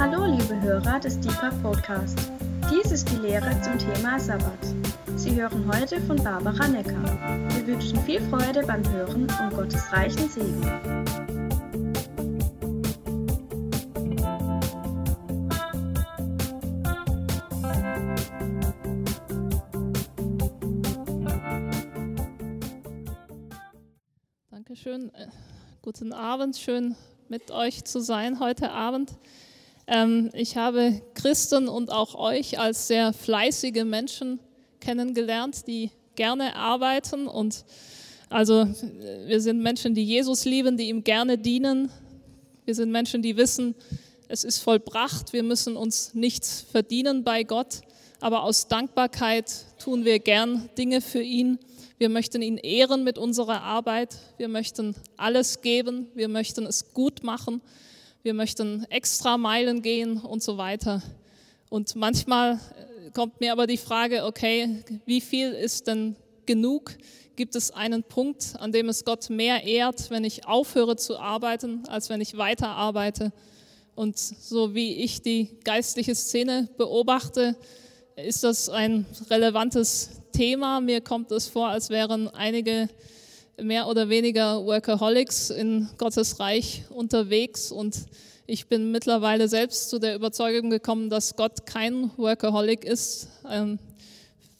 Hallo, liebe Hörer des Deeper Podcast. Dies ist die Lehre zum Thema Sabbat. Sie hören heute von Barbara Necker. Wir wünschen viel Freude beim Hören und Gottes reichen Segen. Dankeschön. Äh, guten Abend, schön mit euch zu sein heute Abend. Ähm, ich habe Christen und auch euch als sehr fleißige Menschen kennengelernt, die gerne arbeiten und also wir sind Menschen, die Jesus lieben, die ihm gerne dienen. Wir sind Menschen, die wissen, es ist vollbracht, wir müssen uns nichts verdienen bei Gott, aber aus Dankbarkeit tun wir gern Dinge für ihn. Wir möchten ihn ehren mit unserer Arbeit. Wir möchten alles geben. Wir möchten es gut machen. Wir möchten extra Meilen gehen und so weiter. Und manchmal äh, kommt mir aber die Frage, okay, wie viel ist denn genug? Gibt es einen Punkt, an dem es Gott mehr ehrt, wenn ich aufhöre zu arbeiten, als wenn ich weiter arbeite? Und so wie ich die geistliche Szene beobachte, ist das ein relevantes Thema. Mir kommt es vor, als wären einige mehr oder weniger Workaholics in Gottes Reich unterwegs und ich bin mittlerweile selbst zu der Überzeugung gekommen, dass Gott kein Workaholic ist. Ähm,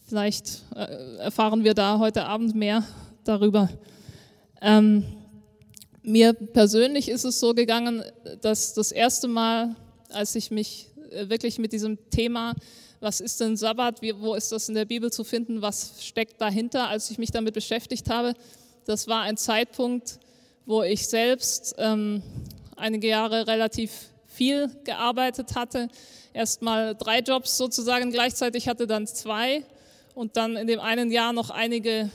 vielleicht äh, erfahren wir da heute Abend mehr darüber. Ähm, mir persönlich ist es so gegangen, dass das erste Mal, als ich mich äh, wirklich mit diesem Thema was ist denn Sabbat, wo ist das in der Bibel zu finden, was steckt dahinter, als ich mich damit beschäftigt habe. Das war ein Zeitpunkt, wo ich selbst ähm, einige Jahre relativ viel gearbeitet hatte. Erst mal drei Jobs sozusagen gleichzeitig hatte, dann zwei und dann in dem einen Jahr noch einige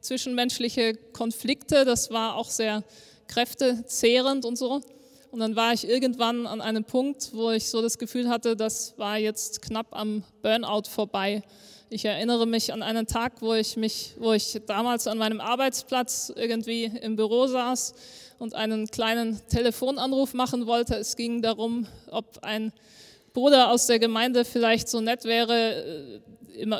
zwischenmenschliche Konflikte. Das war auch sehr kräftezehrend und so. Und dann war ich irgendwann an einem Punkt, wo ich so das Gefühl hatte, das war jetzt knapp am Burnout vorbei. Ich erinnere mich an einen Tag, wo ich mich, wo ich damals an meinem Arbeitsplatz irgendwie im Büro saß und einen kleinen Telefonanruf machen wollte. Es ging darum, ob ein Bruder aus der Gemeinde vielleicht so nett wäre,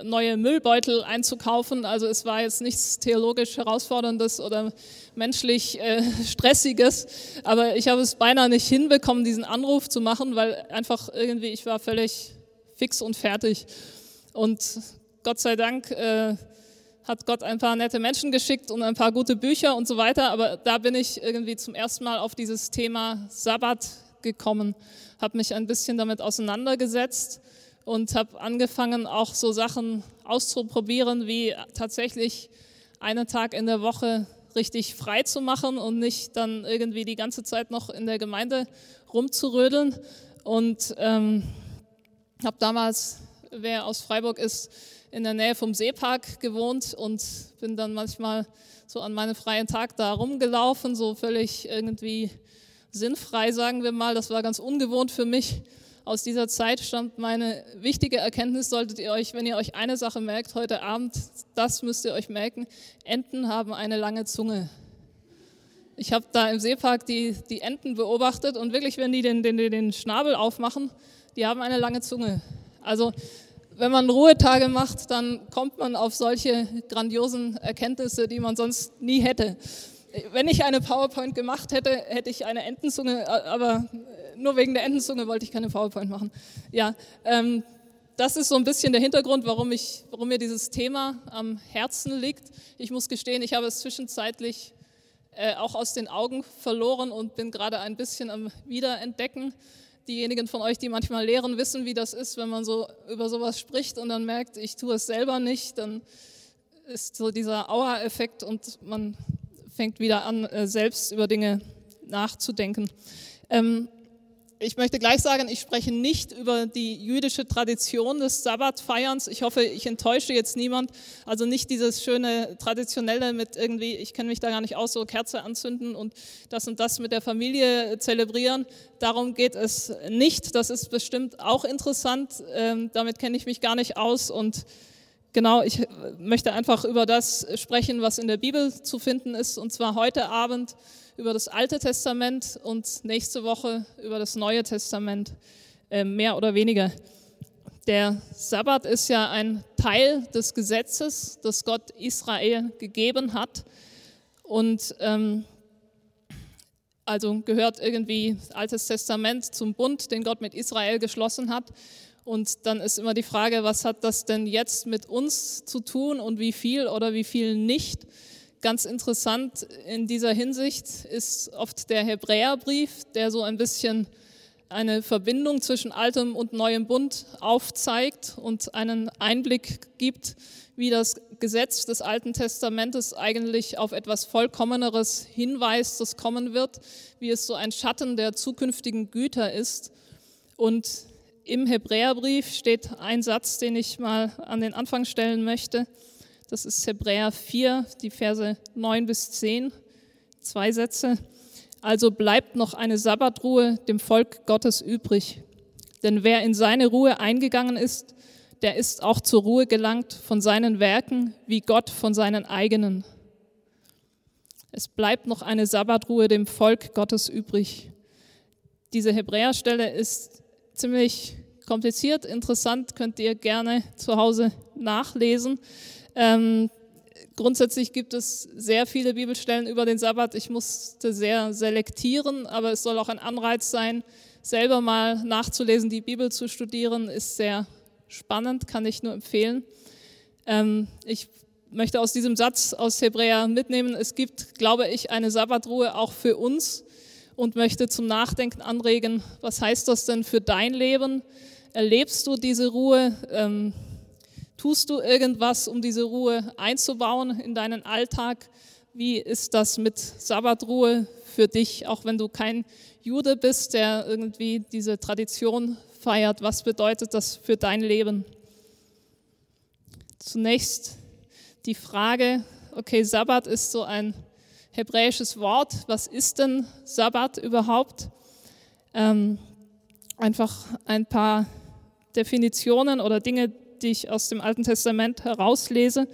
neue Müllbeutel einzukaufen. Also es war jetzt nichts theologisch herausforderndes oder menschlich äh, stressiges, aber ich habe es beinahe nicht hinbekommen, diesen Anruf zu machen, weil einfach irgendwie ich war völlig fix und fertig. Und Gott sei Dank äh, hat Gott ein paar nette Menschen geschickt und ein paar gute Bücher und so weiter, aber da bin ich irgendwie zum ersten Mal auf dieses Thema Sabbat gekommen, habe mich ein bisschen damit auseinandergesetzt und habe angefangen, auch so Sachen auszuprobieren, wie tatsächlich einen Tag in der Woche richtig frei zu machen und nicht dann irgendwie die ganze Zeit noch in der Gemeinde rumzurödeln. Und ähm, habe damals, wer aus Freiburg ist, in der Nähe vom Seepark gewohnt und bin dann manchmal so an meinem freien Tag da rumgelaufen, so völlig irgendwie sinnfrei, sagen wir mal. Das war ganz ungewohnt für mich aus dieser Zeit stammt meine wichtige Erkenntnis, solltet ihr euch, wenn ihr euch eine Sache merkt heute Abend, das müsst ihr euch merken, Enten haben eine lange Zunge. Ich habe da im Seepark die, die Enten beobachtet und wirklich, wenn die den, den, den Schnabel aufmachen, die haben eine lange Zunge. Also wenn man Ruhetage macht, dann kommt man auf solche grandiosen Erkenntnisse, die man sonst nie hätte. Wenn ich eine PowerPoint gemacht hätte, hätte ich eine Entenzunge, aber nur wegen der Entenzunge wollte ich keine PowerPoint machen. Ja, ähm, das ist so ein bisschen der Hintergrund, warum, ich, warum mir dieses Thema am Herzen liegt. Ich muss gestehen, ich habe es zwischenzeitlich äh, auch aus den Augen verloren und bin gerade ein bisschen am Wiederentdecken. Diejenigen von euch, die manchmal lehren, wissen, wie das ist, wenn man so über sowas spricht und dann merkt, ich tue es selber nicht, dann ist so dieser Aua-Effekt und man fängt wieder an, äh, selbst über Dinge nachzudenken. Ähm, ich möchte gleich sagen, ich spreche nicht über die jüdische Tradition des Sabbatfeierns. Ich hoffe, ich enttäusche jetzt niemand. Also nicht dieses schöne traditionelle mit irgendwie, ich kenne mich da gar nicht aus, so Kerze anzünden und das und das mit der Familie zelebrieren. Darum geht es nicht. Das ist bestimmt auch interessant. Ähm, damit kenne ich mich gar nicht aus und Genau, ich möchte einfach über das sprechen, was in der Bibel zu finden ist, und zwar heute Abend über das Alte Testament und nächste Woche über das Neue Testament. äh, mehr oder weniger. Der Sabbat ist ja ein Teil des Gesetzes, das Gott Israel gegeben hat. Und ähm, also gehört irgendwie Altes Testament zum Bund, den Gott mit Israel geschlossen hat. Und dann ist immer die Frage, was hat das denn jetzt mit uns zu tun und wie viel oder wie viel nicht? Ganz interessant in dieser Hinsicht ist oft der Hebräerbrief, der so ein bisschen eine Verbindung zwischen altem und neuem Bund aufzeigt und einen Einblick gibt, wie das Gesetz des Alten Testamentes eigentlich auf etwas Vollkommeneres hinweist, das kommen wird, wie es so ein Schatten der zukünftigen Güter ist. Und im Hebräerbrief steht ein Satz, den ich mal an den Anfang stellen möchte. Das ist Hebräer 4, die Verse 9 bis 10, zwei Sätze. Also bleibt noch eine Sabbatruhe dem Volk Gottes übrig. Denn wer in seine Ruhe eingegangen ist, der ist auch zur Ruhe gelangt von seinen Werken, wie Gott von seinen eigenen. Es bleibt noch eine Sabbatruhe dem Volk Gottes übrig. Diese Hebräerstelle ist ziemlich kompliziert, interessant, könnt ihr gerne zu Hause nachlesen. Ähm, grundsätzlich gibt es sehr viele Bibelstellen über den Sabbat. Ich musste sehr selektieren, aber es soll auch ein Anreiz sein, selber mal nachzulesen, die Bibel zu studieren, ist sehr spannend, kann ich nur empfehlen. Ähm, ich möchte aus diesem Satz aus Hebräer mitnehmen, es gibt, glaube ich, eine Sabbatruhe auch für uns und möchte zum Nachdenken anregen, was heißt das denn für dein Leben? Erlebst du diese Ruhe? Ähm, Tust du irgendwas, um diese Ruhe einzubauen in deinen Alltag? Wie ist das mit Sabbatruhe für dich, auch wenn du kein Jude bist, der irgendwie diese Tradition feiert? Was bedeutet das für dein Leben? Zunächst die Frage, okay, Sabbat ist so ein hebräisches Wort. Was ist denn Sabbat überhaupt? Ähm, einfach ein paar Definitionen oder Dinge, die ich aus dem Alten Testament herauslese.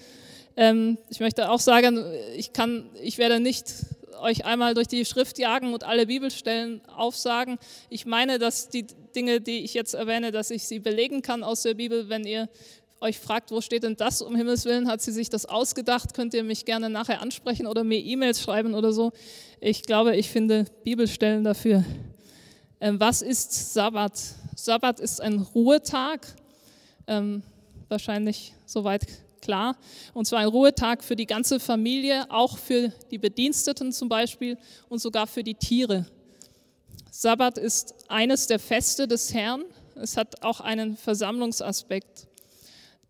Ähm, ich möchte auch sagen, ich, kann, ich werde nicht euch einmal durch die Schrift jagen und alle Bibelstellen aufsagen. Ich meine, dass die Dinge, die ich jetzt erwähne, dass ich sie belegen kann aus der Bibel. Wenn ihr euch fragt, wo steht denn das, um Himmels Willen, hat sie sich das ausgedacht, könnt ihr mich gerne nachher ansprechen oder mir E-Mails schreiben oder so. Ich glaube, ich finde Bibelstellen dafür. Ähm, was ist Sabbat? Sabbat ist ein Ruhetag. Ähm, wahrscheinlich soweit klar. Und zwar ein Ruhetag für die ganze Familie, auch für die Bediensteten zum Beispiel und sogar für die Tiere. Sabbat ist eines der Feste des Herrn. Es hat auch einen Versammlungsaspekt.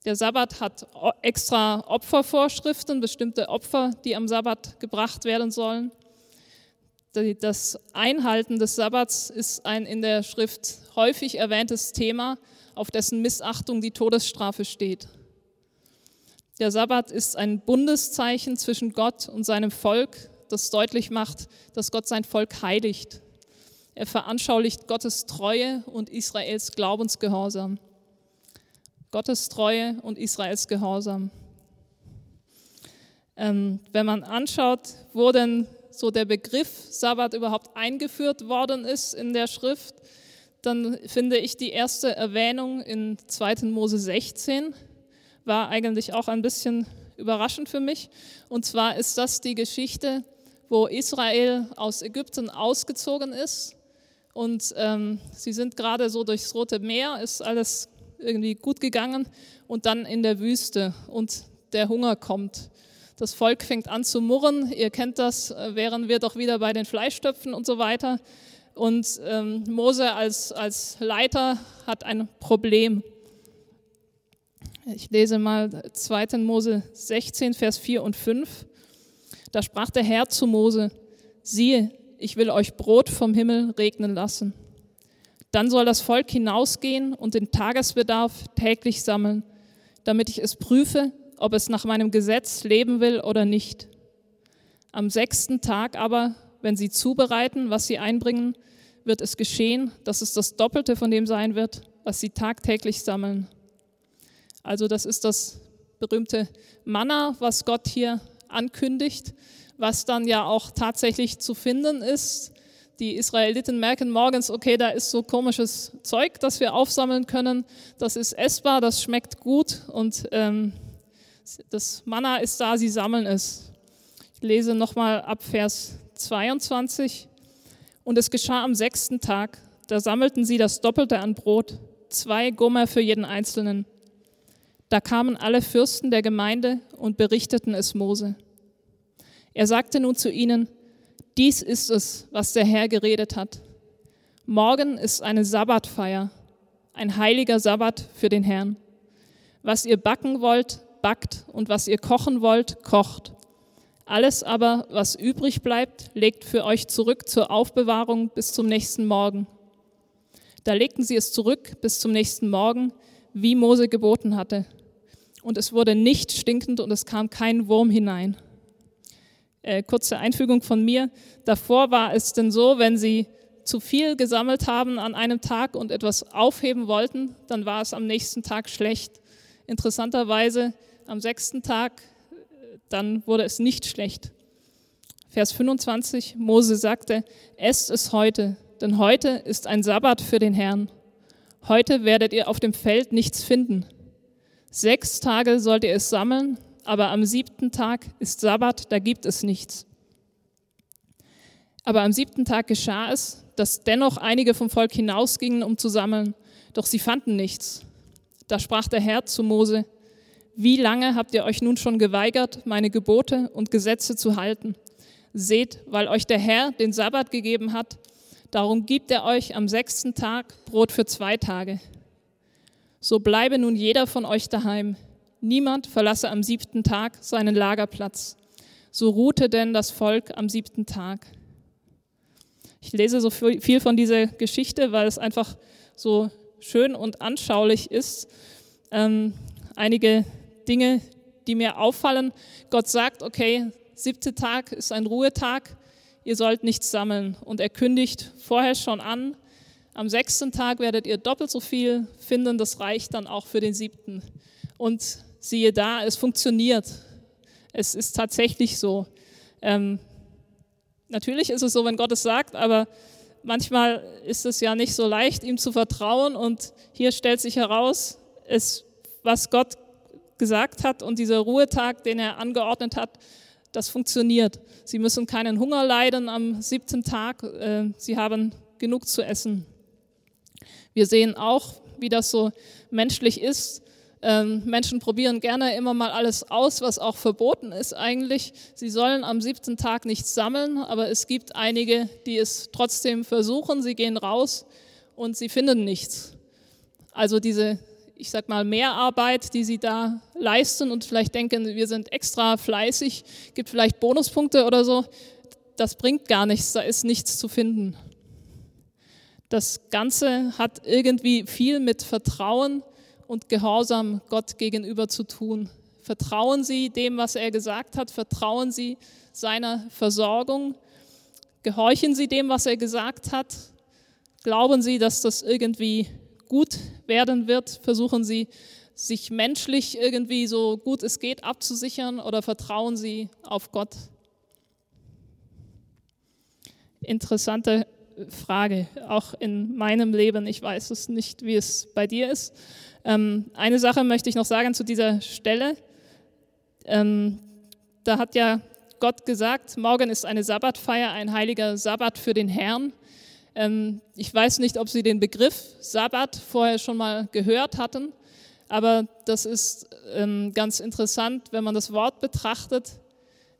Der Sabbat hat extra Opfervorschriften, bestimmte Opfer, die am Sabbat gebracht werden sollen. Das Einhalten des Sabbats ist ein in der Schrift häufig erwähntes Thema auf dessen Missachtung die Todesstrafe steht. Der Sabbat ist ein Bundeszeichen zwischen Gott und seinem Volk, das deutlich macht, dass Gott sein Volk heiligt. Er veranschaulicht Gottes Treue und Israels Glaubensgehorsam. Gottes Treue und Israels Gehorsam. Ähm, wenn man anschaut, wo denn so der Begriff Sabbat überhaupt eingeführt worden ist in der Schrift, dann finde ich die erste Erwähnung in 2. Mose 16 war eigentlich auch ein bisschen überraschend für mich. Und zwar ist das die Geschichte, wo Israel aus Ägypten ausgezogen ist. Und ähm, sie sind gerade so durchs Rote Meer, ist alles irgendwie gut gegangen. Und dann in der Wüste und der Hunger kommt. Das Volk fängt an zu murren. Ihr kennt das, äh, wären wir doch wieder bei den Fleischtöpfen und so weiter. Und ähm, Mose als, als Leiter hat ein Problem. Ich lese mal 2. Mose 16, Vers 4 und 5. Da sprach der Herr zu Mose, siehe, ich will euch Brot vom Himmel regnen lassen. Dann soll das Volk hinausgehen und den Tagesbedarf täglich sammeln, damit ich es prüfe, ob es nach meinem Gesetz leben will oder nicht. Am sechsten Tag aber wenn sie zubereiten, was sie einbringen, wird es geschehen, dass es das Doppelte von dem sein wird, was sie tagtäglich sammeln. Also das ist das berühmte Manna, was Gott hier ankündigt, was dann ja auch tatsächlich zu finden ist. die Israeliten merken morgens, okay, da ist so komisches Zeug, das wir aufsammeln können. Das ist essbar, das schmeckt gut und ähm, das Manna ist da, sie sammeln es. Ich lese nochmal ab Vers 22. Und es geschah am sechsten Tag, da sammelten sie das Doppelte an Brot, zwei Gummer für jeden Einzelnen. Da kamen alle Fürsten der Gemeinde und berichteten es Mose. Er sagte nun zu ihnen, dies ist es, was der Herr geredet hat. Morgen ist eine Sabbatfeier, ein heiliger Sabbat für den Herrn. Was ihr backen wollt, backt und was ihr kochen wollt, kocht. Alles aber, was übrig bleibt, legt für euch zurück zur Aufbewahrung bis zum nächsten Morgen. Da legten sie es zurück bis zum nächsten Morgen, wie Mose geboten hatte. Und es wurde nicht stinkend und es kam kein Wurm hinein. Äh, kurze Einfügung von mir. Davor war es denn so, wenn Sie zu viel gesammelt haben an einem Tag und etwas aufheben wollten, dann war es am nächsten Tag schlecht. Interessanterweise am sechsten Tag, dann wurde es nicht schlecht. Vers 25, Mose sagte, esst es heute, denn heute ist ein Sabbat für den Herrn. Heute werdet ihr auf dem Feld nichts finden. Sechs Tage sollt ihr es sammeln aber am siebten Tag ist Sabbat, da gibt es nichts. Aber am siebten Tag geschah es, dass dennoch einige vom Volk hinausgingen, um zu sammeln, doch sie fanden nichts. Da sprach der Herr zu Mose, wie lange habt ihr euch nun schon geweigert, meine Gebote und Gesetze zu halten? Seht, weil euch der Herr den Sabbat gegeben hat, darum gibt er euch am sechsten Tag Brot für zwei Tage. So bleibe nun jeder von euch daheim, Niemand verlasse am siebten Tag seinen Lagerplatz. So ruhte denn das Volk am siebten Tag. Ich lese so viel von dieser Geschichte, weil es einfach so schön und anschaulich ist. Ähm, einige Dinge, die mir auffallen. Gott sagt, okay, siebter Tag ist ein Ruhetag, ihr sollt nichts sammeln. Und er kündigt vorher schon an, am sechsten Tag werdet ihr doppelt so viel finden, das reicht dann auch für den siebten. Und siehe da, es funktioniert. Es ist tatsächlich so. Ähm, natürlich ist es so, wenn Gott es sagt, aber manchmal ist es ja nicht so leicht, ihm zu vertrauen. Und hier stellt sich heraus, es, was Gott gesagt hat und dieser Ruhetag, den er angeordnet hat, das funktioniert. Sie müssen keinen Hunger leiden am siebten Tag. Äh, sie haben genug zu essen. Wir sehen auch, wie das so menschlich ist. Ähm, Menschen probieren gerne immer mal alles aus, was auch verboten ist eigentlich. Sie sollen am siebten Tag nichts sammeln, aber es gibt einige, die es trotzdem versuchen. Sie gehen raus und sie finden nichts. Also diese, ich sag mal, Mehrarbeit, die sie da leisten und vielleicht denken, wir sind extra fleißig, gibt vielleicht Bonuspunkte oder so, das bringt gar nichts, da ist nichts zu finden. Das Ganze hat irgendwie viel mit Vertrauen und Gehorsam Gott gegenüber zu tun. Vertrauen Sie dem, was er gesagt hat, vertrauen Sie seiner Versorgung, gehorchen Sie dem, was er gesagt hat, glauben Sie, dass das irgendwie gut werden wird, versuchen Sie sich menschlich irgendwie so gut es geht abzusichern oder vertrauen Sie auf Gott? Interessante Frage, auch in meinem Leben. Ich weiß es nicht, wie es bei dir ist. Ähm, eine Sache möchte ich noch sagen zu dieser Stelle. Ähm, da hat ja Gott gesagt, morgen ist eine Sabbatfeier, ein heiliger Sabbat für den Herrn. Ähm, ich weiß nicht, ob Sie den Begriff Sabbat vorher schon mal gehört hatten, aber das ist ähm, ganz interessant, wenn man das Wort betrachtet.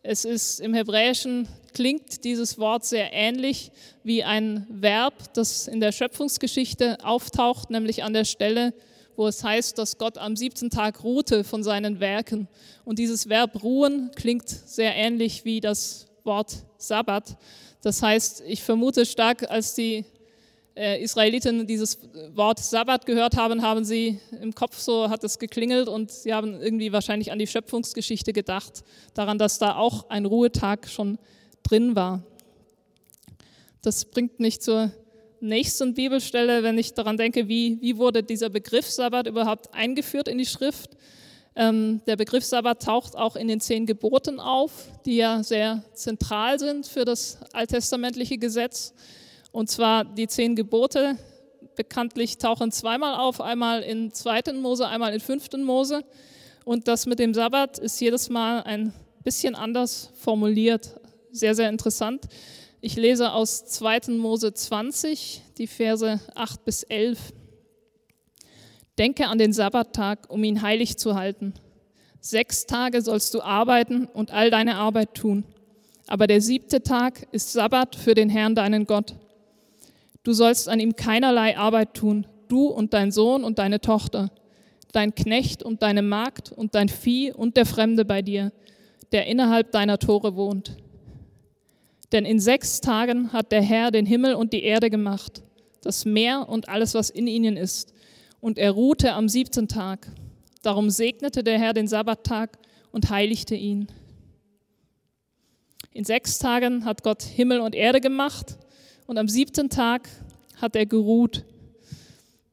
Es ist im Hebräischen klingt dieses Wort sehr ähnlich wie ein Verb, das in der Schöpfungsgeschichte auftaucht, nämlich an der Stelle, wo es heißt, dass Gott am siebten Tag ruhte von seinen Werken. Und dieses Verb ruhen klingt sehr ähnlich wie das Wort Sabbat. Das heißt, ich vermute stark, als die äh, Israeliten dieses Wort Sabbat gehört haben, haben sie im Kopf so, hat es geklingelt und sie haben irgendwie wahrscheinlich an die Schöpfungsgeschichte gedacht, daran, dass da auch ein Ruhetag schon drin war. Das bringt mich zur nächsten Bibelstelle, wenn ich daran denke, wie, wie wurde dieser Begriff Sabbat überhaupt eingeführt in die Schrift. Ähm, der Begriff Sabbat taucht auch in den zehn Geboten auf, die ja sehr zentral sind für das alttestamentliche Gesetz. Und zwar die zehn Gebote bekanntlich tauchen zweimal auf, einmal in 2. Mose, einmal in 5. Mose. Und das mit dem Sabbat ist jedes Mal ein bisschen anders formuliert. Sehr, sehr interessant. Ich lese aus 2. Mose 20, die Verse 8 bis 11. Denke an den Sabbattag, um ihn heilig zu halten. Sechs Tage sollst du arbeiten und all deine Arbeit tun. Aber der siebte Tag ist Sabbat für den Herrn, deinen Gott. Du sollst an ihm keinerlei Arbeit tun, du und dein Sohn und deine Tochter, dein Knecht und deine Magd und dein Vieh und der Fremde bei dir, der innerhalb deiner Tore wohnt. Denn in sechs Tagen hat der Herr den Himmel und die Erde gemacht, das Meer und alles, was in ihnen ist. Und er ruhte am siebten Tag. Darum segnete der Herr den Sabbattag und heiligte ihn. In sechs Tagen hat Gott Himmel und Erde gemacht und am siebten Tag hat er geruht.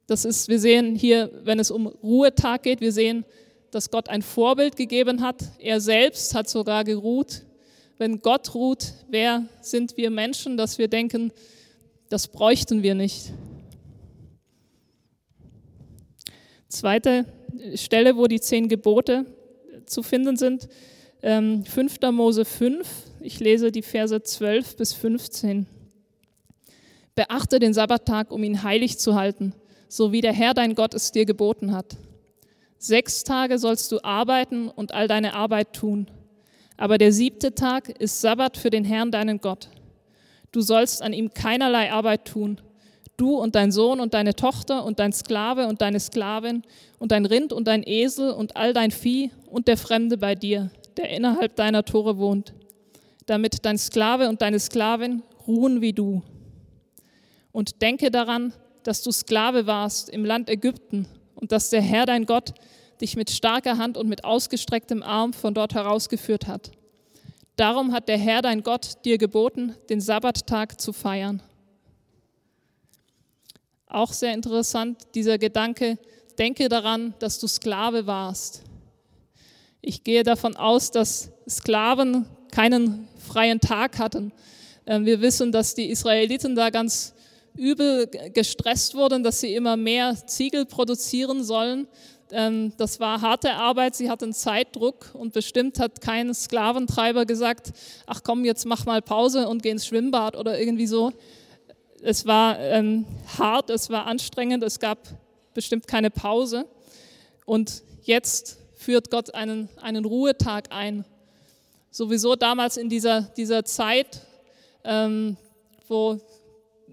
Das ist, wir sehen hier, wenn es um Ruhetag geht, wir sehen, dass Gott ein Vorbild gegeben hat. Er selbst hat sogar geruht. Wenn Gott ruht, wer sind wir Menschen, dass wir denken, das bräuchten wir nicht. Zweite Stelle, wo die zehn Gebote zu finden sind, 5. Ähm, Mose 5. Ich lese die Verse 12 bis 15. Beachte den Sabbattag, um ihn heilig zu halten, so wie der Herr dein Gott es dir geboten hat. Sechs Tage sollst du arbeiten und all deine Arbeit tun. Aber der siebte Tag ist Sabbat für den Herrn deinen Gott. Du sollst an ihm keinerlei Arbeit tun. Du und dein Sohn und deine Tochter und dein Sklave und deine Sklavin und dein Rind und dein Esel und all dein Vieh und der Fremde bei dir, der innerhalb deiner Tore wohnt, damit dein Sklave und deine Sklavin ruhen wie du. Und denke daran, dass du Sklave warst im Land Ägypten und dass der Herr dein Gott dich mit starker Hand und mit ausgestrecktem Arm von dort herausgeführt hat. Darum hat der Herr dein Gott dir geboten, den Sabbattag zu feiern. Auch sehr interessant dieser Gedanke, denke daran, dass du Sklave warst. Ich gehe davon aus, dass Sklaven keinen freien Tag hatten. Ähm, wir wissen, dass die Israeliten da ganz übel gestresst wurden, dass sie immer mehr Ziegel produzieren sollen. Ähm, das war harte Arbeit, sie hatten Zeitdruck und bestimmt hat kein Sklaventreiber gesagt, ach komm, jetzt mach mal Pause und geh ins Schwimmbad oder irgendwie so. Es war ähm, hart, es war anstrengend, es gab bestimmt keine Pause. Und jetzt führt Gott einen, einen Ruhetag ein. Sowieso damals in dieser, dieser Zeit, ähm, wo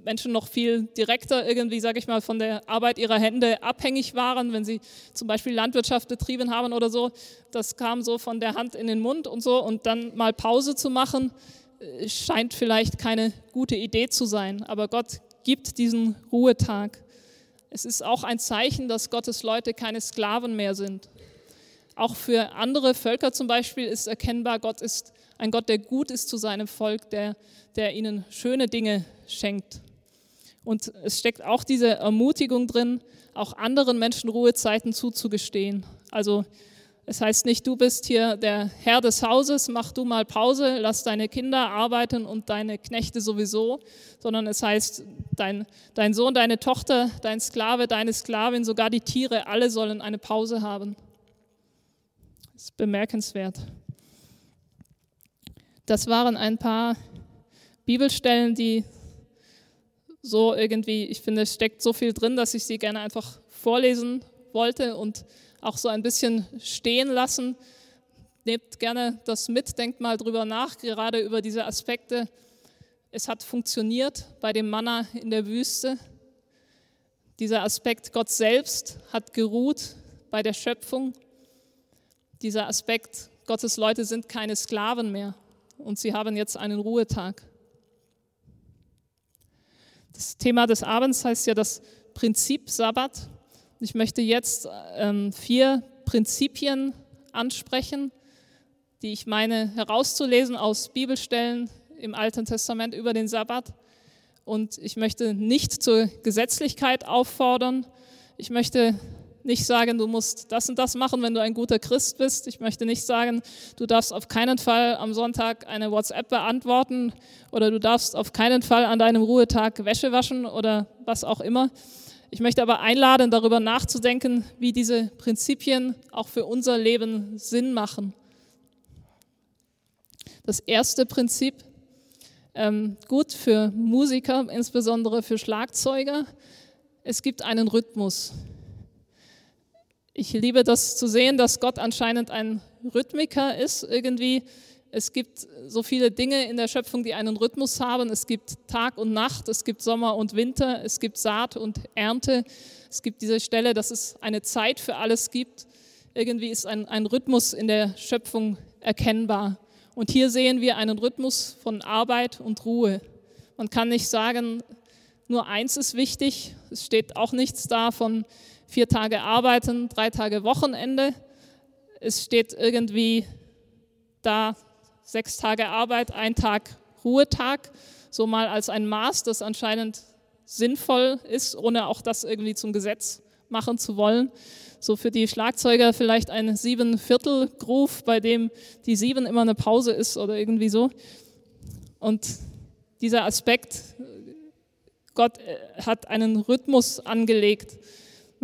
Menschen noch viel direkter irgendwie, sage ich mal, von der Arbeit ihrer Hände abhängig waren, wenn sie zum Beispiel Landwirtschaft betrieben haben oder so. Das kam so von der Hand in den Mund und so. Und dann mal Pause zu machen, scheint vielleicht keine gute Idee zu sein. Aber Gott gibt diesen Ruhetag. Es ist auch ein Zeichen, dass Gottes Leute keine Sklaven mehr sind. Auch für andere Völker zum Beispiel ist erkennbar, Gott ist ein Gott, der gut ist zu seinem Volk, der, der ihnen schöne Dinge schenkt. Und es steckt auch diese Ermutigung drin, auch anderen Menschen Ruhezeiten zuzugestehen. Also es heißt nicht, du bist hier der Herr des Hauses, mach du mal Pause, lass deine Kinder arbeiten und deine Knechte sowieso, sondern es heißt, dein, dein Sohn, deine Tochter, dein Sklave, deine Sklavin, sogar die Tiere, alle sollen eine Pause haben. Das ist bemerkenswert. Das waren ein paar Bibelstellen, die so irgendwie, ich finde, es steckt so viel drin, dass ich sie gerne einfach vorlesen wollte und auch so ein bisschen stehen lassen. Nehmt gerne das mit, denkt mal drüber nach, gerade über diese Aspekte. Es hat funktioniert bei dem Manna in der Wüste. Dieser Aspekt, Gott selbst hat geruht bei der Schöpfung. Dieser Aspekt, Gottes Leute sind keine Sklaven mehr und sie haben jetzt einen Ruhetag. Das Thema des Abends heißt ja das Prinzip Sabbat. Ich möchte jetzt ähm, vier Prinzipien ansprechen, die ich meine herauszulesen aus Bibelstellen im Alten Testament über den Sabbat. Und ich möchte nicht zur Gesetzlichkeit auffordern. Ich möchte nicht sagen, du musst das und das machen, wenn du ein guter Christ bist. Ich möchte nicht sagen, du darfst auf keinen Fall am Sonntag eine WhatsApp beantworten oder du darfst auf keinen Fall an deinem Ruhetag Wäsche waschen oder was auch immer. Ich möchte aber einladen, darüber nachzudenken, wie diese Prinzipien auch für unser Leben Sinn machen. Das erste Prinzip, ähm, gut für Musiker, insbesondere für Schlagzeuger, es gibt einen Rhythmus. Ich liebe das zu sehen, dass Gott anscheinend ein Rhythmiker ist irgendwie. Es gibt so viele Dinge in der Schöpfung, die einen Rhythmus haben. Es gibt Tag und Nacht, es gibt Sommer und Winter, es gibt Saat und Ernte. Es gibt diese Stelle, dass es eine Zeit für alles gibt. Irgendwie ist ein, ein Rhythmus in der Schöpfung erkennbar. Und hier sehen wir einen Rhythmus von Arbeit und Ruhe. Man kann nicht sagen, nur eins ist wichtig. Es steht auch nichts da von vier Tage arbeiten, drei Tage Wochenende. Es steht irgendwie da sechs Tage Arbeit, ein Tag Ruhetag, so mal als ein Maß, das anscheinend sinnvoll ist, ohne auch das irgendwie zum Gesetz machen zu wollen. So für die Schlagzeuger vielleicht ein Sieben-Viertel-Groove, bei dem die Sieben immer eine Pause ist oder irgendwie so. Und dieser Aspekt, Gott äh, hat einen Rhythmus angelegt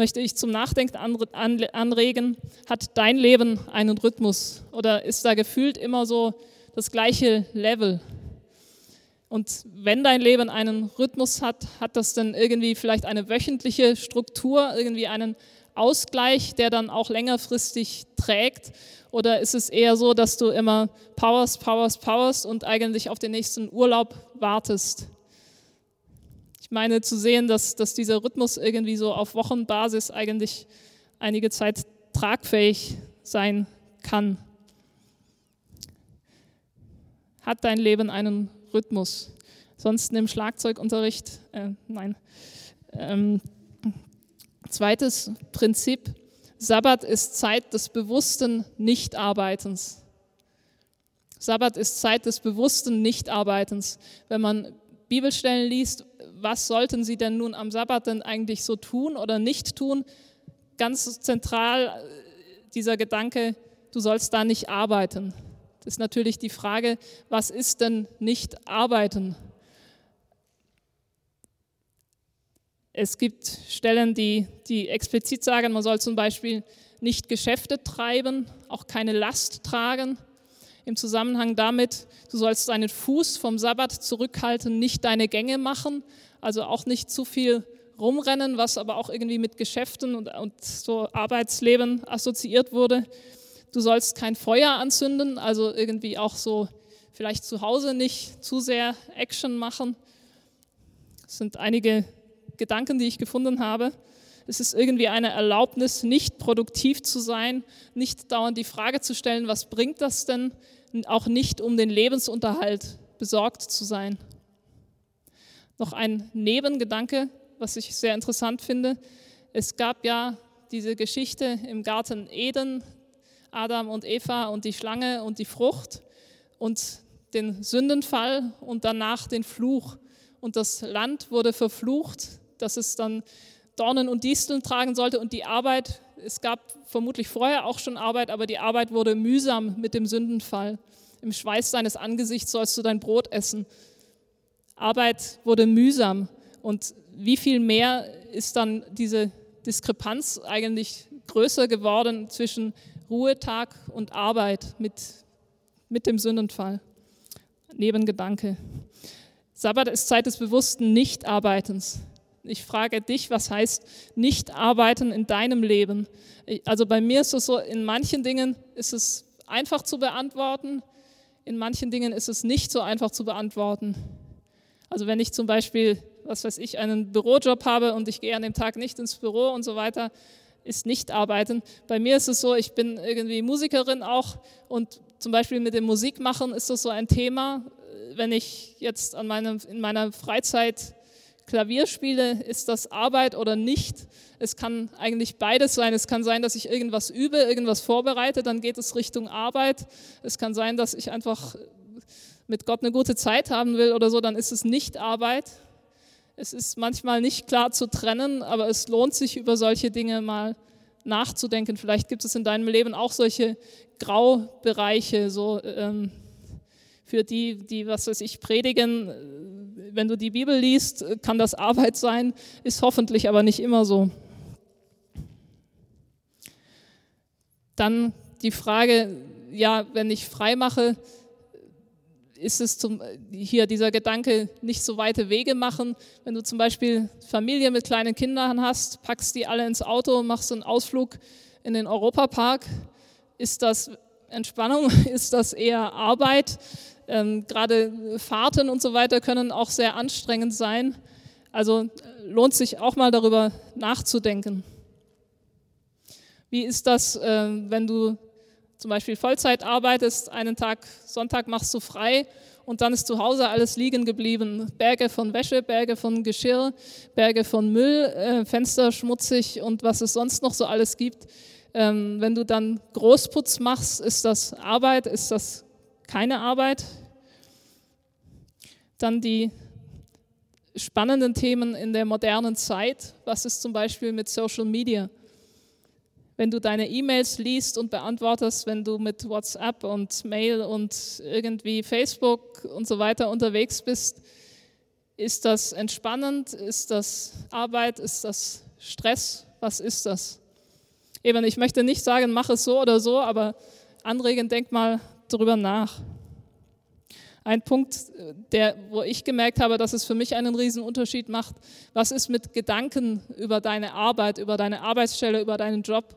möchte ich zum Nachdenken anregen. Hat dein Leben einen Rhythmus oder ist da gefühlt immer so das gleiche Level? Und wenn dein Leben einen Rhythmus hat, hat das dann irgendwie vielleicht eine wöchentliche Struktur, irgendwie einen Ausgleich, der dann auch längerfristig trägt? Oder ist es eher so, dass du immer powers, powers, powers und eigentlich auf den nächsten Urlaub wartest? ich meine zu sehen, dass, dass dieser Rhythmus irgendwie so auf Wochenbasis eigentlich einige Zeit tragfähig sein kann. Hat dein Leben einen Rhythmus? Sonst im Schlagzeugunterricht, äh, nein. Ähm, zweites Prinzip, Sabbat ist Zeit des bewussten Nichtarbeitens. Sabbat ist Zeit des bewussten Nichtarbeitens. Wenn man Bibelstellen liest, was sollten sie denn nun am Sabbat denn eigentlich so tun oder nicht tun? Ganz zentral äh, dieser Gedanke, du sollst da nicht arbeiten. Das ist natürlich die Frage, was ist denn nicht arbeiten? Es gibt Stellen, die, die explizit sagen, man soll zum Beispiel nicht Geschäfte treiben, auch keine Last tragen im Zusammenhang damit, du sollst deinen Fuß vom Sabbat zurückhalten, nicht deine Gänge machen, also auch nicht zu viel rumrennen, was aber auch irgendwie mit Geschäften und, und so Arbeitsleben assoziiert wurde. Du sollst kein Feuer anzünden, also irgendwie auch so vielleicht zu Hause nicht zu sehr Action machen. Das sind einige Gedanken, die ich gefunden habe. Es ist irgendwie eine Erlaubnis, nicht produktiv zu sein, nicht dauernd die Frage zu stellen, was bringt das denn, auch nicht um den Lebensunterhalt besorgt zu sein. Noch ein Nebengedanke, was ich sehr interessant finde. Es gab ja diese Geschichte im Garten Eden, Adam und Eva und die Schlange und die Frucht und den Sündenfall und danach den Fluch. Und das Land wurde verflucht, dass es dann Dornen und Disteln tragen sollte und die Arbeit, es gab vermutlich vorher auch schon Arbeit, aber die Arbeit wurde mühsam mit dem Sündenfall. Im Schweiß deines Angesichts sollst du dein Brot essen. Arbeit wurde mühsam und wie viel mehr ist dann diese Diskrepanz eigentlich größer geworden zwischen Ruhetag und Arbeit mit, mit dem Sündenfall. Nebengedanke. Sabbat ist Zeit des bewussten Nichtarbeitens. Ich frage dich, was heißt nicht arbeiten in deinem Leben? Also bei mir ist es so, in manchen Dingen ist es einfach zu beantworten, in manchen Dingen ist es nicht so einfach zu beantworten. Also wenn ich zum Beispiel, was weiß ich, einen Bürojob habe und ich gehe an dem Tag nicht ins Büro und so weiter, ist nicht arbeiten. Bei mir ist es so, ich bin irgendwie Musikerin auch und zum Beispiel mit dem Musikmachen ist das so ein Thema. Wenn ich jetzt an meinem, in meiner Freizeit Klavier spiele, ist das Arbeit oder nicht? Es kann eigentlich beides sein. Es kann sein, dass ich irgendwas übe, irgendwas vorbereite, dann geht es Richtung Arbeit. Es kann sein, dass ich einfach mit Gott eine gute Zeit haben will oder so, dann ist es nicht Arbeit. Es ist manchmal nicht klar zu trennen, aber es lohnt sich, über solche Dinge mal nachzudenken. Vielleicht gibt es in deinem Leben auch solche Graubereiche, so ähm, für die, die, was weiß ich, predigen. Wenn du die Bibel liest, kann das Arbeit sein, ist hoffentlich aber nicht immer so. Dann die Frage, ja, wenn ich frei mache, ist es zum, hier dieser Gedanke, nicht so weite Wege machen. Wenn du zum Beispiel Familie mit kleinen Kindern hast, packst die alle ins Auto machst einen Ausflug in den Europapark, ist das Entspannung, ist das eher Arbeit? Ähm, Gerade Fahrten und so weiter können auch sehr anstrengend sein. Also äh, lohnt sich auch mal darüber nachzudenken. Wie ist das, äh, wenn du zum Beispiel Vollzeit arbeitest, einen Tag Sonntag machst du frei und dann ist zu Hause alles liegen geblieben. Berge von Wäsche, Berge von Geschirr, Berge von Müll, äh, Fenster schmutzig und was es sonst noch so alles gibt. Ähm, wenn du dann Großputz machst, ist das Arbeit, ist das keine Arbeit? Dann die spannenden Themen in der modernen Zeit. Was ist zum Beispiel mit Social Media? Wenn du deine E-Mails liest und beantwortest, wenn du mit WhatsApp und Mail und irgendwie Facebook und so weiter unterwegs bist, ist das entspannend? Ist das Arbeit? Ist das Stress? Was ist das? Eben, ich möchte nicht sagen, mach es so oder so, aber anregen, denk mal darüber nach. Ein Punkt, der, wo ich gemerkt habe, dass es für mich einen riesen Unterschied macht, was ist mit Gedanken über deine Arbeit, über deine Arbeitsstelle, über deinen Job?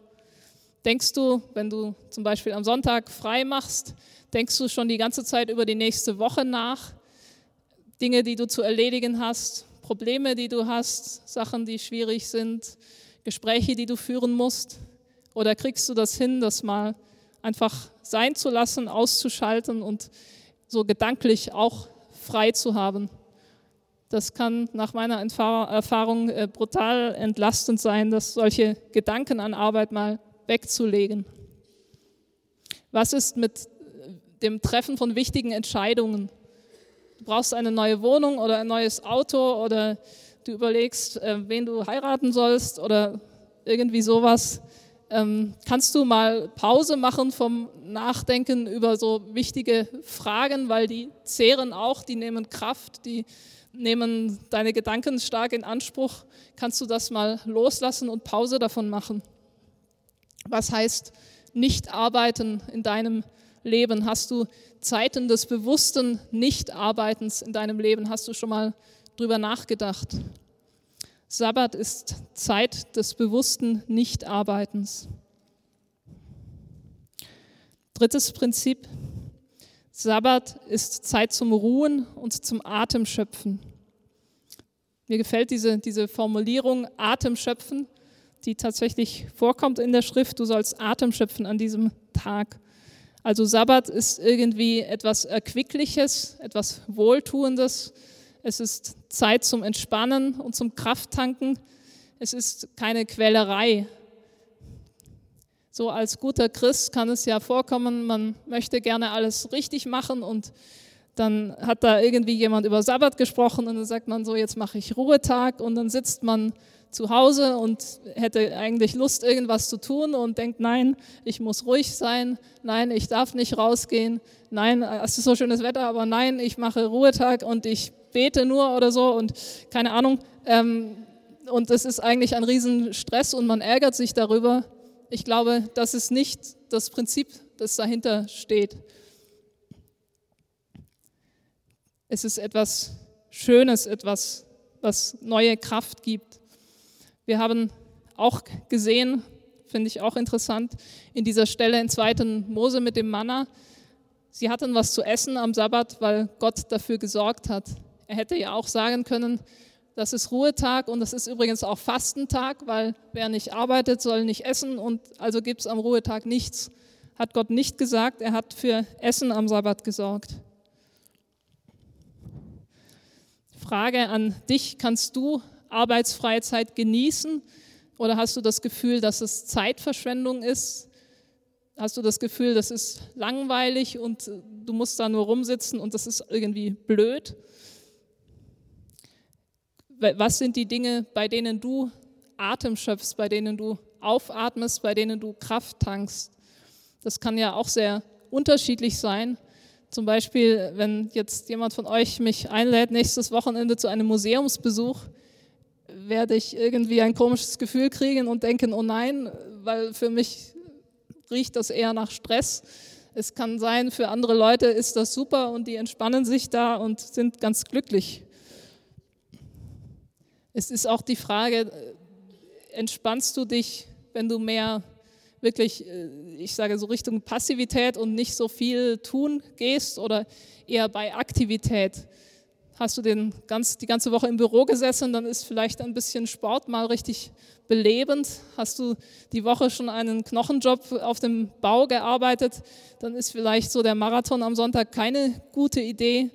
Denkst du, wenn du zum Beispiel am Sonntag frei machst, denkst du schon die ganze Zeit über die nächste Woche nach? Dinge, die du zu erledigen hast, Probleme, die du hast, Sachen, die schwierig sind, Gespräche, die du führen musst? Oder kriegst du das hin, das mal einfach sein zu lassen, auszuschalten und so gedanklich auch frei zu haben? Das kann nach meiner Erfahrung äh, brutal entlastend sein, dass solche Gedanken an Arbeit mal wegzulegen? Was ist mit dem Treffen von wichtigen Entscheidungen? Du brauchst eine neue Wohnung oder ein neues Auto oder du überlegst, äh, wen du heiraten sollst oder irgendwie sowas. Ähm, kannst du mal Pause machen vom Nachdenken über so wichtige Fragen, weil die zehren auch, die nehmen Kraft, die nehmen deine Gedanken stark in Anspruch. Kannst du das mal loslassen und Pause davon machen? Was heißt nicht arbeiten in deinem Leben? Hast du Zeiten des bewussten Nichtarbeitens in deinem Leben? Hast du schon mal drüber nachgedacht? Sabbat ist Zeit des bewussten Nichtarbeitens. Drittes Prinzip. Sabbat ist Zeit zum Ruhen und zum Atemschöpfen. Mir gefällt diese, diese Formulierung Atemschöpfen die tatsächlich vorkommt in der Schrift. Du sollst Atem schöpfen an diesem Tag. Also Sabbat ist irgendwie etwas Erquickliches, etwas Wohltuendes. Es ist Zeit zum Entspannen und zum Krafttanken. Es ist keine Quälerei. So als guter Christ kann es ja vorkommen, man möchte gerne alles richtig machen und dann hat da irgendwie jemand über Sabbat gesprochen und dann sagt man so, jetzt mache ich Ruhetag und dann sitzt man zu Hause und hätte eigentlich Lust, irgendwas zu tun und denkt, nein, ich muss ruhig sein, nein, ich darf nicht rausgehen, nein, es ist so schönes Wetter, aber nein, ich mache Ruhetag und ich bete nur oder so und keine Ahnung. Ähm, und es ist eigentlich ein Riesenstress und man ärgert sich darüber. Ich glaube, das ist nicht das Prinzip, das dahinter steht. Es ist etwas Schönes, etwas, was neue Kraft gibt. Wir haben auch gesehen, finde ich auch interessant, in dieser Stelle in 2. Mose mit dem Manna, sie hatten was zu essen am Sabbat, weil Gott dafür gesorgt hat. Er hätte ja auch sagen können, das ist Ruhetag und das ist übrigens auch Fastentag, weil wer nicht arbeitet, soll nicht essen und also gibt es am Ruhetag nichts. Hat Gott nicht gesagt, er hat für Essen am Sabbat gesorgt. Frage an dich, kannst du arbeitsfreie Zeit genießen? Oder hast du das Gefühl, dass es Zeitverschwendung ist? Hast du das Gefühl, das ist langweilig und du musst da nur rumsitzen und das ist irgendwie blöd? Was sind die Dinge, bei denen du Atem schöpfst, bei denen du aufatmest, bei denen du Kraft tankst. Das kann ja auch sehr unterschiedlich sein. Zum Beispiel, wenn jetzt jemand von euch mich einlädt, nächstes Wochenende zu einem Museumsbesuch, werde ich irgendwie ein komisches Gefühl kriegen und denken, oh nein, weil für mich riecht das eher nach Stress. Es kann sein, für andere Leute ist das super und die entspannen sich da und sind ganz glücklich. Es ist auch die Frage, entspannst du dich, wenn du mehr wirklich, äh, ich sage so Richtung Passivität und nicht so viel tun gehst oder eher bei Aktivität? Hast du den ganz, die ganze Woche im Büro gesessen, dann ist vielleicht ein bisschen Sport mal richtig belebend. Hast du die Woche schon einen Knochenjob auf dem Bau gearbeitet, dann ist vielleicht so der Marathon am Sonntag keine gute Idee.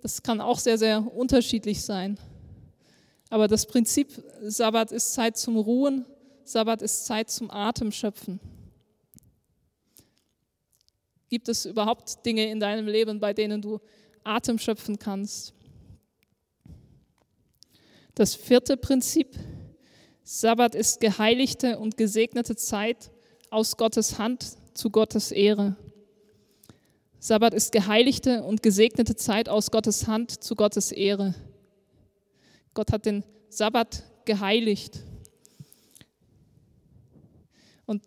Das kann auch sehr, sehr unterschiedlich sein. Aber das Prinzip Sabbat ist Zeit zum Ruhen, Sabbat ist Zeit zum Atemschöpfen. Gibt es überhaupt Dinge in deinem Leben, bei denen du Atem schöpfen kannst? Das vierte Prinzip, Sabbat ist geheiligte und gesegnete Zeit aus Gottes Hand zu Gottes Ehre. Sabbat ist geheiligte und gesegnete Zeit aus Gottes Hand zu Gottes Ehre. Gott hat den Sabbat geheiligt. Und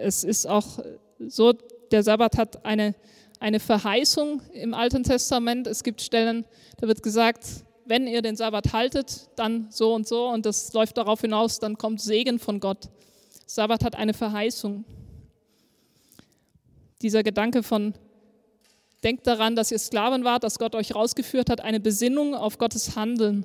es ist auch so, der Sabbat hat eine, eine Verheißung im Alten Testament. Es gibt Stellen, da wird gesagt, wenn ihr den Sabbat haltet, dann so und so und das läuft darauf hinaus, dann kommt Segen von Gott. Sabbat hat eine Verheißung. Dieser Gedanke von, denkt daran, dass ihr Sklaven wart, dass Gott euch rausgeführt hat, eine Besinnung auf Gottes Handeln.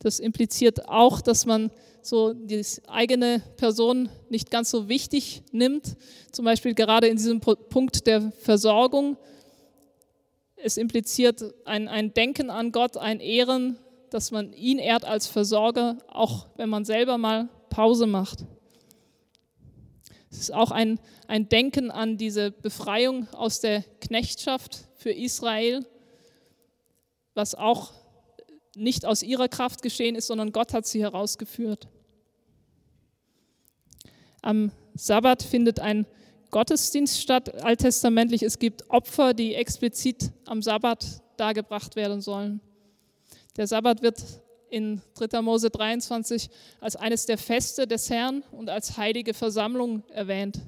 Das impliziert auch, dass man so die eigene Person nicht ganz so wichtig nimmt, zum Beispiel gerade in diesem Punkt der Versorgung. Es impliziert ein, ein Denken an Gott, ein Ehren, dass man ihn ehrt als Versorger, auch wenn man selber mal Pause macht. Es ist auch ein, ein Denken an diese Befreiung aus der Knechtschaft für Israel, was auch nicht aus ihrer Kraft geschehen ist, sondern Gott hat sie herausgeführt. Am Sabbat findet ein Gottesdienst statt, alttestamentlich. Es gibt Opfer, die explizit am Sabbat dargebracht werden sollen. Der Sabbat wird in 3. Mose 23 als eines der Feste des Herrn und als heilige Versammlung erwähnt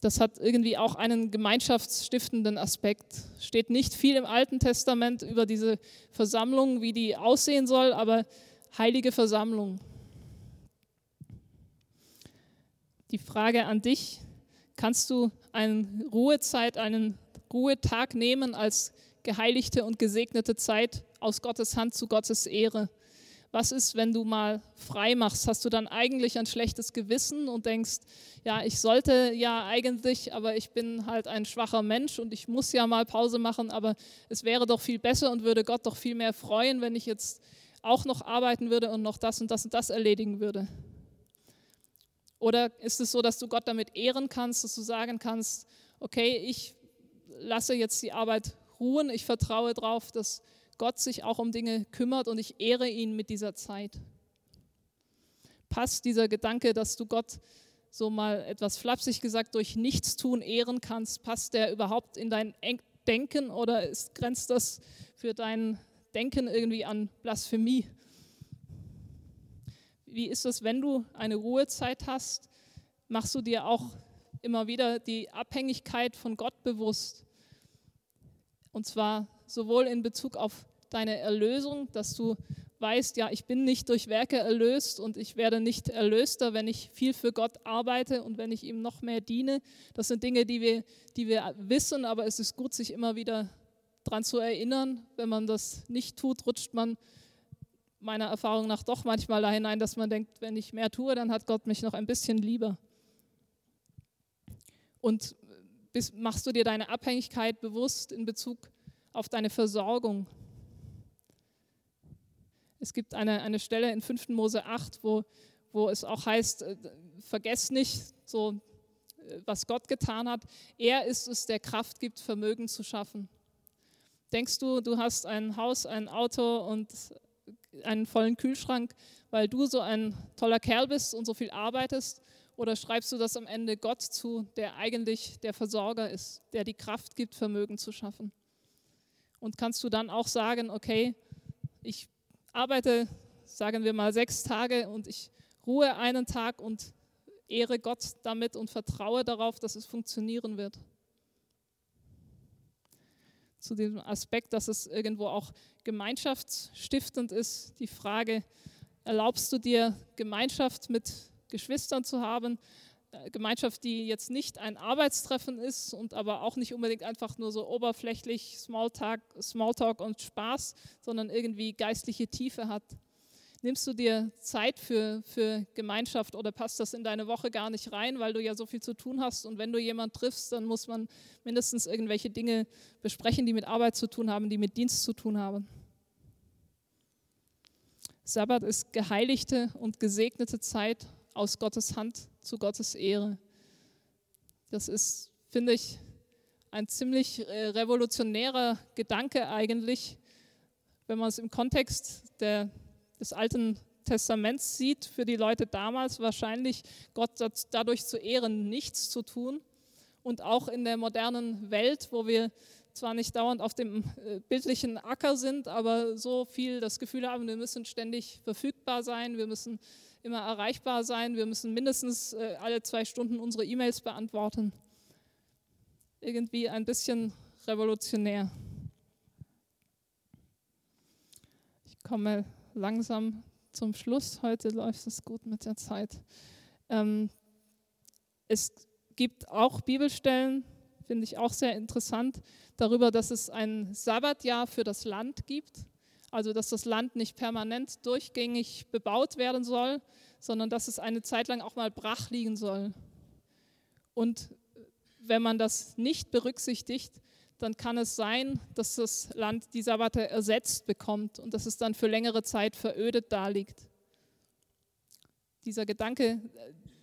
das hat irgendwie auch einen gemeinschaftsstiftenden Aspekt. Steht nicht viel im Alten Testament über diese Versammlung, wie die aussehen soll, aber heilige Versammlung. Die Frage an dich, kannst du eine Ruhezeit, einen Ruhetag nehmen als geheiligte und gesegnete Zeit aus Gottes Hand zu Gottes Ehre? Was ist, wenn du mal frei machst? Hast du dann eigentlich ein schlechtes Gewissen und denkst, ja, ich sollte ja eigentlich, aber ich bin halt ein schwacher Mensch und ich muss ja mal Pause machen, aber es wäre doch viel besser und würde Gott doch viel mehr freuen, wenn ich jetzt auch noch arbeiten würde und noch das und das und das erledigen würde? Oder ist es so, dass du Gott damit ehren kannst, dass du sagen kannst, okay, ich lasse jetzt die Arbeit ruhen, ich vertraue darauf, dass Gott sich auch um Dinge kümmert und ich ehre ihn mit dieser Zeit. Passt dieser Gedanke, dass du Gott so mal etwas flapsig gesagt durch Nichtstun ehren kannst, passt der überhaupt in dein Denken oder ist, grenzt das für dein Denken irgendwie an Blasphemie? Wie ist es, wenn du eine Ruhezeit hast? Machst du dir auch immer wieder die Abhängigkeit von Gott bewusst? Und zwar sowohl in Bezug auf deine Erlösung, dass du weißt, ja, ich bin nicht durch Werke erlöst und ich werde nicht erlöster, wenn ich viel für Gott arbeite und wenn ich ihm noch mehr diene. Das sind Dinge, die wir, die wir wissen, aber es ist gut, sich immer wieder daran zu erinnern. Wenn man das nicht tut, rutscht man meiner Erfahrung nach doch manchmal da hinein, dass man denkt, wenn ich mehr tue, dann hat Gott mich noch ein bisschen lieber. Und bist, machst du dir deine Abhängigkeit bewusst in Bezug auf deine Versorgung? Es gibt eine, eine Stelle in 5. Mose 8, wo, wo es auch heißt, äh, nicht, so, äh, was Gott getan hat. Er ist es, der Kraft gibt, Vermögen zu schaffen. Denkst du, du hast ein Haus, ein Auto und einen vollen Kühlschrank, weil du so ein toller Kerl bist und so viel arbeitest? Oder schreibst du das am Ende Gott zu, der eigentlich der Versorger ist, der die Kraft gibt, Vermögen zu schaffen? Und kannst du dann auch sagen, okay, ich arbeite, sagen wir mal, sechs Tage und ich ruhe einen Tag und ehre Gott damit und vertraue darauf, dass es funktionieren wird? Zu dem Aspekt, dass es irgendwo auch gemeinschaftsstiftend ist, die Frage, erlaubst du dir Gemeinschaft mit Geschwistern zu haben. Äh, Gemeinschaft, die jetzt nicht ein Arbeitstreffen ist und aber auch nicht unbedingt einfach nur so oberflächlich Smalltalk, Smalltalk und Spaß, sondern irgendwie geistliche Tiefe hat. Nimmst du dir Zeit für, für Gemeinschaft oder passt das in deine Woche gar nicht rein, weil du ja so viel zu tun hast? Und wenn du jemanden triffst, dann muss man mindestens irgendwelche Dinge besprechen, die mit Arbeit zu tun haben, die mit Dienst zu tun haben. Sabbat ist geheiligte und gesegnete Zeit aus Gottes Hand zu Gottes Ehre. Das ist, finde ich, ein ziemlich äh, revolutionärer Gedanke eigentlich, wenn man es im Kontext der, des Alten Testaments sieht, für die Leute damals wahrscheinlich Gott dadurch zu ehren nichts zu tun. Und auch in der modernen Welt, wo wir zwar nicht dauernd auf dem äh, bildlichen Acker sind, aber so viel das Gefühl haben, wir müssen ständig verfügbar sein, wir müssen immer erreichbar sein. Wir müssen mindestens äh, alle zwei Stunden unsere E-Mails beantworten. Irgendwie ein bisschen revolutionär. Ich komme langsam zum Schluss. Heute läuft es gut mit der Zeit. Ähm, es gibt auch Bibelstellen, finde ich auch sehr interessant, darüber, dass es ein Sabbatjahr für das Land gibt. Also dass das Land nicht permanent durchgängig bebaut werden soll, sondern dass es eine Zeit lang auch mal brach liegen soll. Und wenn man das nicht berücksichtigt, dann kann es sein, dass das Land die Sabbate ersetzt bekommt und dass es dann für längere Zeit verödet daliegt. Dieser Gedanke,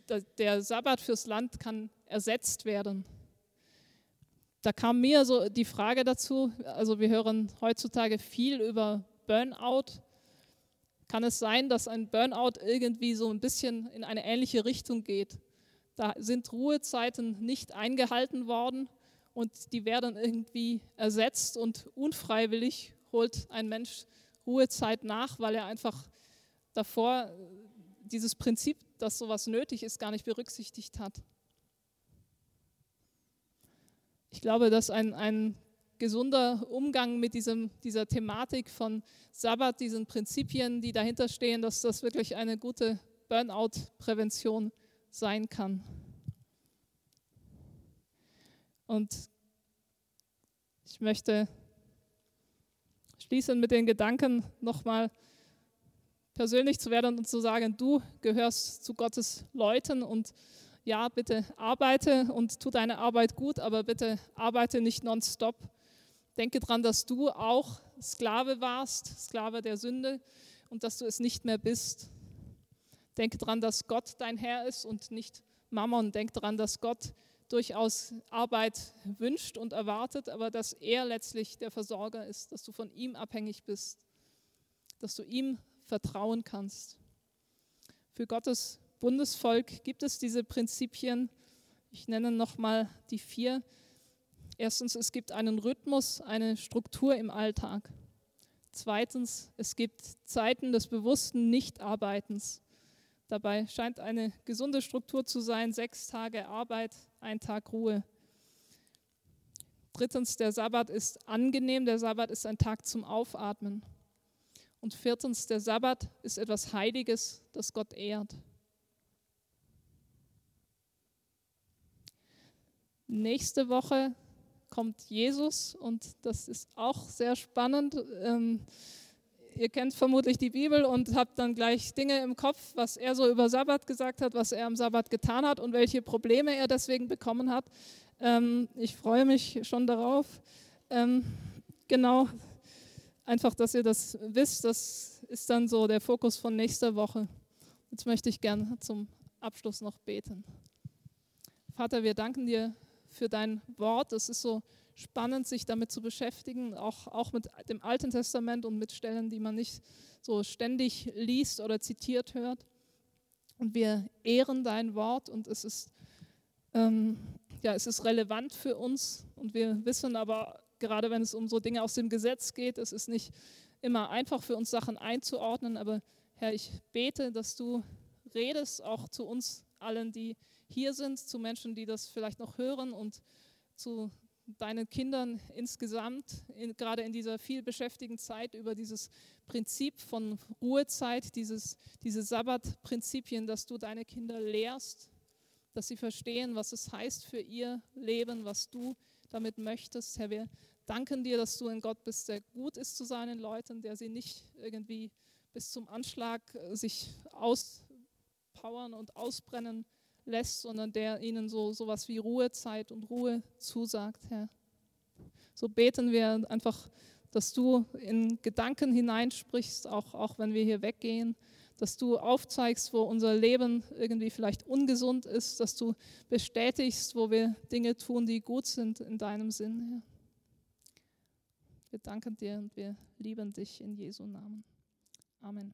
äh, der Sabbat fürs Land kann ersetzt werden. Da kam mir so die Frage dazu, also wir hören heutzutage viel über Burnout? Kann es sein, dass ein Burnout irgendwie so ein bisschen in eine ähnliche Richtung geht? Da sind Ruhezeiten nicht eingehalten worden und die werden irgendwie ersetzt und unfreiwillig holt ein Mensch Ruhezeit nach, weil er einfach davor dieses Prinzip, dass sowas nötig ist, gar nicht berücksichtigt hat. Ich glaube, dass ein, ein gesunder Umgang mit diesem, dieser Thematik von Sabbat, diesen Prinzipien, die dahinter stehen, dass das wirklich eine gute Burnout-Prävention sein kann. Und ich möchte schließen mit den Gedanken, nochmal persönlich zu werden und zu sagen, du gehörst zu Gottes Leuten und ja, bitte arbeite und tu deine Arbeit gut, aber bitte arbeite nicht nonstop, Denke daran, dass du auch Sklave warst, Sklave der Sünde und dass du es nicht mehr bist. Denke daran, dass Gott dein Herr ist und nicht Mammon. Denk daran, dass Gott durchaus Arbeit wünscht und erwartet, aber dass er letztlich der Versorger ist, dass du von ihm abhängig bist, dass du ihm vertrauen kannst. Für Gottes Bundesvolk gibt es diese Prinzipien. Ich nenne nochmal die vier. Erstens, es gibt einen Rhythmus, eine Struktur im Alltag. Zweitens, es gibt Zeiten des bewussten Nichtarbeitens. Dabei scheint eine gesunde Struktur zu sein, sechs Tage Arbeit, ein Tag Ruhe. Drittens, der Sabbat ist angenehm, der Sabbat ist ein Tag zum Aufatmen. Und viertens, der Sabbat ist etwas Heiliges, das Gott ehrt. Nächste Woche kommt Jesus und das ist auch sehr spannend. Ähm, ihr kennt vermutlich die Bibel und habt dann gleich Dinge im Kopf, was er so über Sabbat gesagt hat, was er am Sabbat getan hat und welche Probleme er deswegen bekommen hat. Ähm, ich freue mich schon darauf. Ähm, genau, einfach, dass ihr das wisst, das ist dann so der Fokus von nächster Woche. Jetzt möchte ich gerne zum Abschluss noch beten. Vater, wir danken dir für dein Wort. Es ist so spannend, sich damit zu beschäftigen, auch, auch mit dem Alten Testament und mit Stellen, die man nicht so ständig liest oder zitiert hört. Und wir ehren dein Wort und es ist, ähm, ja, es ist relevant für uns. Und wir wissen aber, gerade wenn es um so Dinge aus dem Gesetz geht, es ist nicht immer einfach für uns Sachen einzuordnen. Aber Herr, ich bete, dass du redest auch zu uns allen, die hier sind, zu Menschen, die das vielleicht noch hören und zu deinen Kindern insgesamt, in, gerade in dieser viel beschäftigten Zeit, über dieses Prinzip von Ruhezeit, dieses, diese Sabbatprinzipien, dass du deine Kinder lehrst, dass sie verstehen, was es heißt für ihr Leben, was du damit möchtest. Herr, wir danken dir, dass du ein Gott bist, der gut ist zu seinen Leuten, der sie nicht irgendwie bis zum Anschlag äh, sich auspowern und ausbrennen lässt, sondern der ihnen so sowas wie Ruhezeit und Ruhe zusagt, Herr. So beten wir einfach, dass du in Gedanken hineinsprichst, auch, auch wenn wir hier weggehen, dass du aufzeigst, wo unser Leben irgendwie vielleicht ungesund ist, dass du bestätigst, wo wir Dinge tun, die gut sind in deinem Sinn, Herr. Wir danken dir und wir lieben dich in Jesu Namen. Amen.